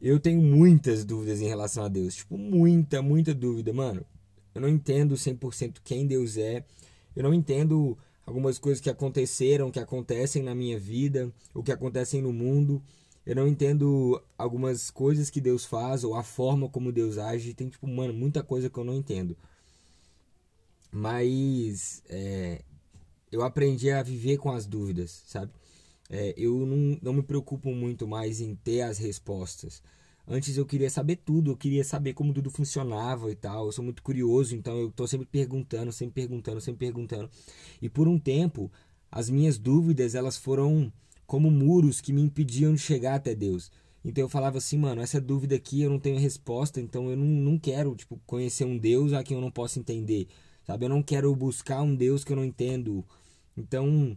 eu tenho muitas dúvidas em relação a Deus. Tipo, muita, muita dúvida, mano. Eu não entendo 100% quem Deus é. Eu não entendo algumas coisas que aconteceram, que acontecem na minha vida, ou que acontecem no mundo. Eu não entendo algumas coisas que Deus faz, ou a forma como Deus age. Tem, tipo, mano, muita coisa que eu não entendo. Mas é, eu aprendi a viver com as dúvidas, sabe? É, eu não, não me preocupo muito mais em ter as respostas. Antes eu queria saber tudo, eu queria saber como tudo funcionava e tal. Eu sou muito curioso, então eu estou sempre perguntando, sempre perguntando, sempre perguntando. E por um tempo, as minhas dúvidas elas foram como muros que me impediam de chegar até Deus. Então eu falava assim, mano, essa dúvida aqui eu não tenho resposta, então eu não, não quero tipo, conhecer um Deus a quem eu não posso entender. Sabe? Eu não quero buscar um Deus que eu não entendo. Então,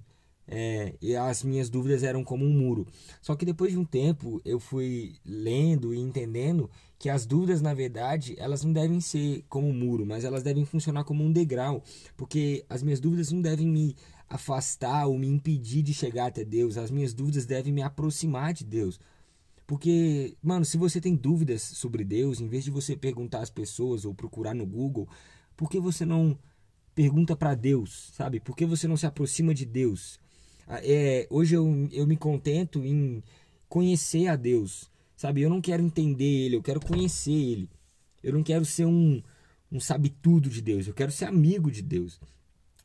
é, e as minhas dúvidas eram como um muro. Só que depois de um tempo eu fui lendo e entendendo que as dúvidas, na verdade, elas não devem ser como um muro, mas elas devem funcionar como um degrau, porque as minhas dúvidas não devem me afastar ou me impedir de chegar até Deus, as minhas dúvidas devem me aproximar de Deus. Porque, mano, se você tem dúvidas sobre Deus, em vez de você perguntar às pessoas ou procurar no Google, por que você não pergunta para Deus, sabe? Por que você não se aproxima de Deus? Ah, é, hoje eu, eu me contento em conhecer a Deus, sabe? Eu não quero entender Ele, eu quero conhecer Ele. Eu não quero ser um, um sabe-tudo de Deus, eu quero ser amigo de Deus.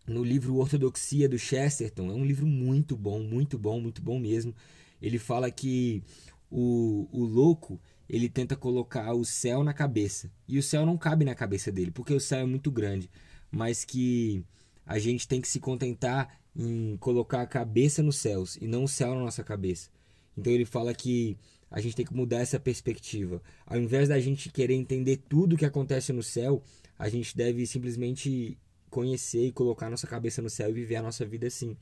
No livro Ortodoxia do Chesterton, é um livro muito bom, muito bom, muito bom mesmo. Ele fala que o, o louco ele tenta colocar o céu na cabeça. E o céu não cabe na cabeça dele, porque o céu é muito grande. Mas que a gente tem que se contentar em colocar a cabeça nos céus e não o céu na nossa cabeça. Então ele fala que a gente tem que mudar essa perspectiva. Ao invés da gente querer entender tudo o que acontece no céu, a gente deve simplesmente conhecer e colocar nossa cabeça no céu e viver a nossa vida assim.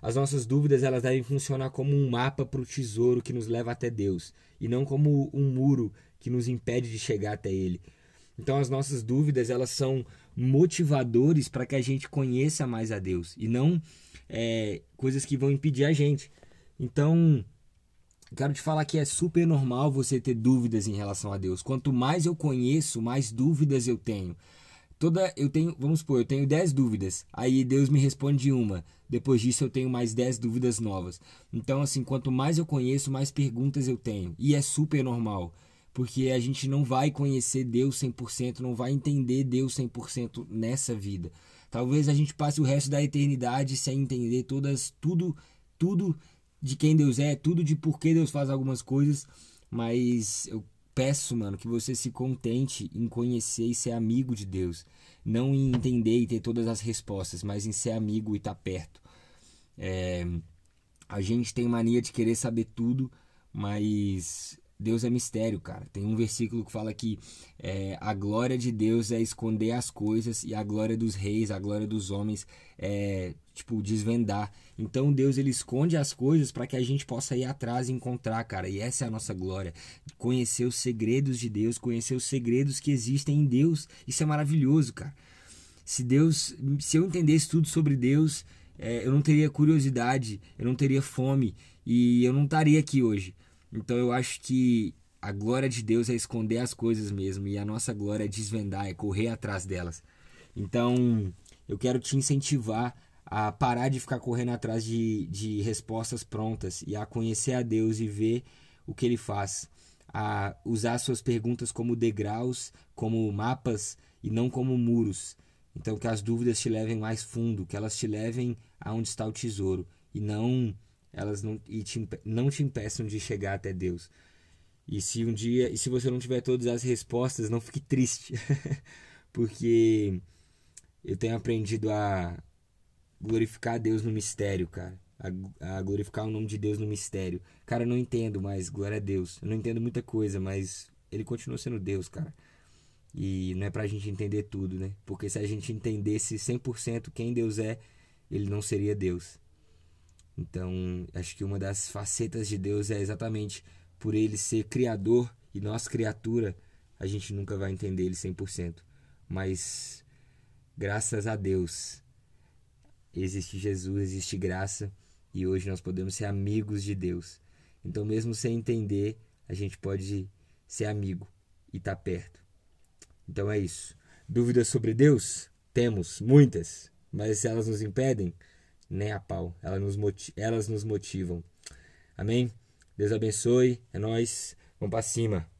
As nossas dúvidas elas devem funcionar como um mapa para o tesouro que nos leva até Deus e não como um muro que nos impede de chegar até Ele. Então as nossas dúvidas elas são motivadores para que a gente conheça mais a Deus e não é, coisas que vão impedir a gente. Então, quero te falar que é super normal você ter dúvidas em relação a Deus. Quanto mais eu conheço, mais dúvidas eu tenho. Toda eu tenho, vamos supor, eu tenho 10 dúvidas. Aí Deus me responde uma. Depois disso eu tenho mais 10 dúvidas novas. Então, assim, quanto mais eu conheço, mais perguntas eu tenho. E é super normal porque a gente não vai conhecer Deus 100%, não vai entender Deus 100% nessa vida. Talvez a gente passe o resto da eternidade sem entender todas tudo tudo de quem Deus é, tudo de por que Deus faz algumas coisas, mas eu peço, mano, que você se contente em conhecer e ser amigo de Deus, não em entender e ter todas as respostas, mas em ser amigo e estar tá perto. É, a gente tem mania de querer saber tudo, mas Deus é mistério, cara. Tem um versículo que fala que é, a glória de Deus é esconder as coisas e a glória dos reis, a glória dos homens é, tipo, desvendar. Então Deus ele esconde as coisas para que a gente possa ir atrás e encontrar, cara. E essa é a nossa glória. Conhecer os segredos de Deus, conhecer os segredos que existem em Deus. Isso é maravilhoso, cara. Se Deus, se eu entendesse tudo sobre Deus, é, eu não teria curiosidade, eu não teria fome e eu não estaria aqui hoje. Então eu acho que a glória de Deus é esconder as coisas mesmo e a nossa glória é desvendar, é correr atrás delas. Então eu quero te incentivar a parar de ficar correndo atrás de, de respostas prontas e a conhecer a Deus e ver o que Ele faz. A usar suas perguntas como degraus, como mapas e não como muros. Então que as dúvidas te levem mais fundo, que elas te levem aonde está o tesouro e não elas não, e te, não te impeçam de chegar até Deus. E se um dia, e se você não tiver todas as respostas, não fique triste, porque eu tenho aprendido a glorificar Deus no mistério, cara. A, a, glorificar o nome de Deus no mistério. Cara, eu não entendo, mas glória a Deus. Eu não entendo muita coisa, mas ele continua sendo Deus, cara. E não é pra gente entender tudo, né? Porque se a gente entendesse 100% quem Deus é, ele não seria Deus. Então, acho que uma das facetas de Deus é exatamente por ele ser criador e nós criatura, a gente nunca vai entender ele 100%. Mas graças a Deus existe Jesus, existe graça e hoje nós podemos ser amigos de Deus. Então, mesmo sem entender, a gente pode ser amigo e estar tá perto. Então é isso. Dúvidas sobre Deus? Temos muitas, mas elas nos impedem, nem a pau. Elas nos, elas nos motivam. Amém? Deus abençoe. É nós. Vamos para cima.